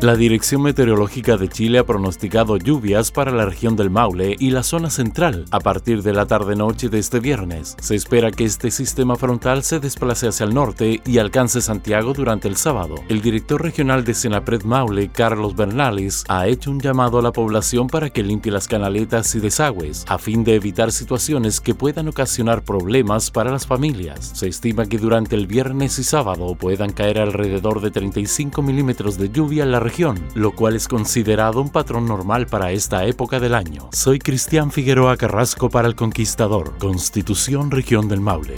La Dirección Meteorológica de Chile ha pronosticado lluvias para la región del Maule y la zona central a partir de la tarde-noche de este viernes. Se espera que este sistema frontal se desplace hacia el norte y alcance Santiago durante el sábado. El director regional de Senapred Maule, Carlos Bernales, ha hecho un llamado a la población para que limpie las canaletas y desagües, a fin de evitar situaciones que puedan ocasionar problemas para las familias. Se estima que durante el viernes y sábado puedan caer alrededor de 35 milímetros de lluvia en la región, lo cual es considerado un patrón normal para esta época del año. Soy Cristian Figueroa Carrasco para El Conquistador, Constitución Región del Maule.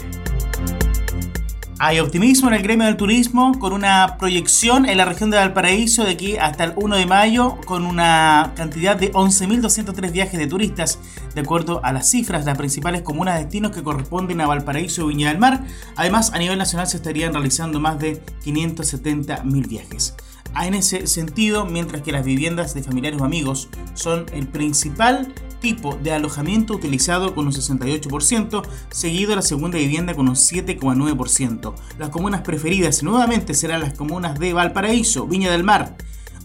Hay optimismo en el gremio del turismo con una proyección en la región de Valparaíso de aquí hasta el 1 de mayo con una cantidad de 11.203 viajes de turistas, de acuerdo a las cifras las principales comunas de destinos que corresponden a Valparaíso y Viña del Mar. Además, a nivel nacional se estarían realizando más de 570.000 viajes. En ese sentido, mientras que las viviendas de familiares o amigos son el principal tipo de alojamiento utilizado con un 68%, seguido la segunda vivienda con un 7,9%. Las comunas preferidas nuevamente serán las comunas de Valparaíso, Viña del Mar,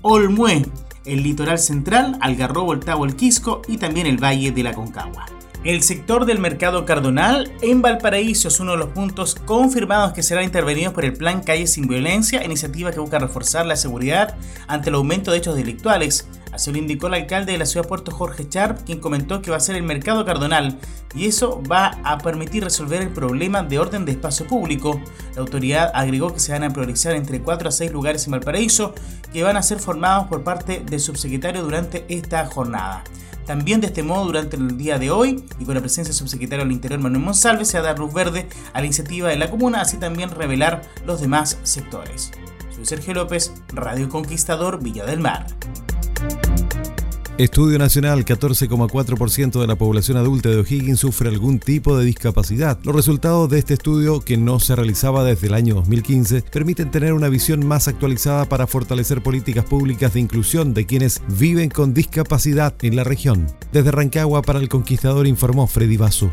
Olmué, el litoral central, Algarrobo, el Tabo, el Quisco y también el Valle de la Concagua. El sector del mercado cardonal en Valparaíso es uno de los puntos confirmados que serán intervenidos por el Plan Calle Sin Violencia, iniciativa que busca reforzar la seguridad ante el aumento de hechos delictuales. Así lo indicó el alcalde de la ciudad de Puerto Jorge Charp, quien comentó que va a ser el mercado cardonal y eso va a permitir resolver el problema de orden de espacio público. La autoridad agregó que se van a priorizar entre 4 a 6 lugares en Valparaíso que van a ser formados por parte del subsecretario durante esta jornada. También de este modo, durante el día de hoy y con la presencia del subsecretario del Interior Manuel Monsalve, se va a dar luz verde a la iniciativa de la comuna, así también revelar los demás sectores. Soy Sergio López, Radio Conquistador, Villa del Mar. Estudio Nacional, 14,4% de la población adulta de O'Higgins sufre algún tipo de discapacidad. Los resultados de este estudio, que no se realizaba desde el año 2015, permiten tener una visión más actualizada para fortalecer políticas públicas de inclusión de quienes viven con discapacidad en la región. Desde Rancagua para el Conquistador informó Freddy Basu.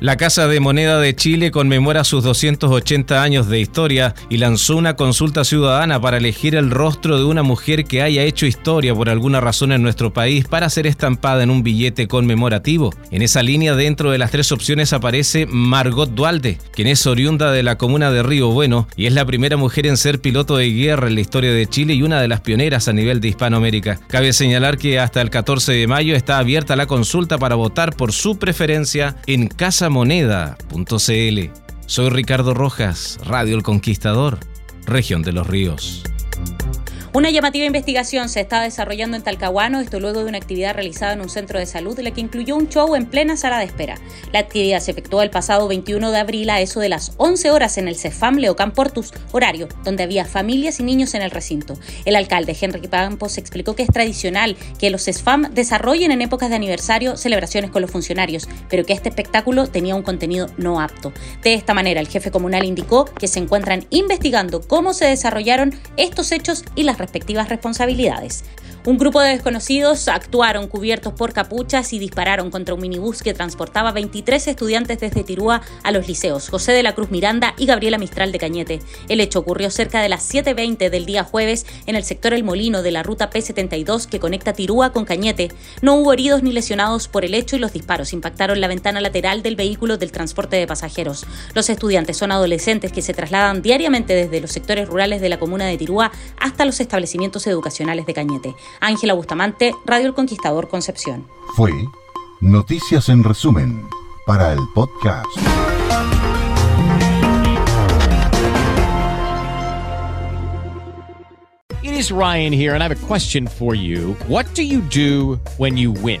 La Casa de Moneda de Chile conmemora sus 280 años de historia y lanzó una consulta ciudadana para elegir el rostro de una mujer que haya hecho historia por alguna razón en nuestro país para ser estampada en un billete conmemorativo. En esa línea, dentro de las tres opciones aparece Margot Dualde, quien es oriunda de la comuna de Río Bueno y es la primera mujer en ser piloto de guerra en la historia de Chile y una de las pioneras a nivel de Hispanoamérica. Cabe señalar que hasta el 14 de mayo está abierta la consulta para votar por su preferencia en Casa moneda.cl. Soy Ricardo Rojas, Radio El Conquistador, región de los ríos. Una llamativa investigación se está desarrollando en Talcahuano, esto luego de una actividad realizada en un centro de salud, la que incluyó un show en plena sala de espera. La actividad se efectuó el pasado 21 de abril a eso de las 11 horas en el CEFAM Leocan Portus, horario donde había familias y niños en el recinto. El alcalde Henry Campos explicó que es tradicional que los CEFAM desarrollen en épocas de aniversario celebraciones con los funcionarios, pero que este espectáculo tenía un contenido no apto. De esta manera, el jefe comunal indicó que se encuentran investigando cómo se desarrollaron estos hechos y las respectivas responsabilidades. Un grupo de desconocidos actuaron cubiertos por capuchas y dispararon contra un minibús que transportaba 23 estudiantes desde Tirúa a los liceos José de la Cruz Miranda y Gabriela Mistral de Cañete. El hecho ocurrió cerca de las 7.20 del día jueves en el sector El Molino de la ruta P72 que conecta Tirúa con Cañete. No hubo heridos ni lesionados por el hecho y los disparos impactaron la ventana lateral del vehículo del transporte de pasajeros. Los estudiantes son adolescentes que se trasladan diariamente desde los sectores rurales de la comuna de Tirúa hasta los establecimientos educacionales de Cañete. Ángela Bustamante, Radio El Conquistador Concepción. Fue Noticias en resumen para el podcast. It is Ryan here and I have a question for you. What do you do when you win?